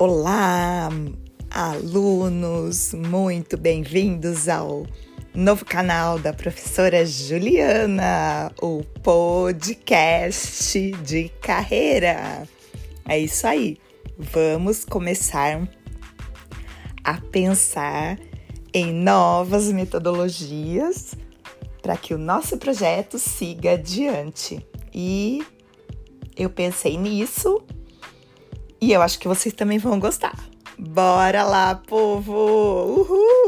Olá, alunos, muito bem-vindos ao novo canal da professora Juliana, o podcast de carreira. É isso aí, vamos começar a pensar em novas metodologias para que o nosso projeto siga adiante. E eu pensei nisso e eu acho que vocês também vão gostar. Bora lá, povo! Uhul!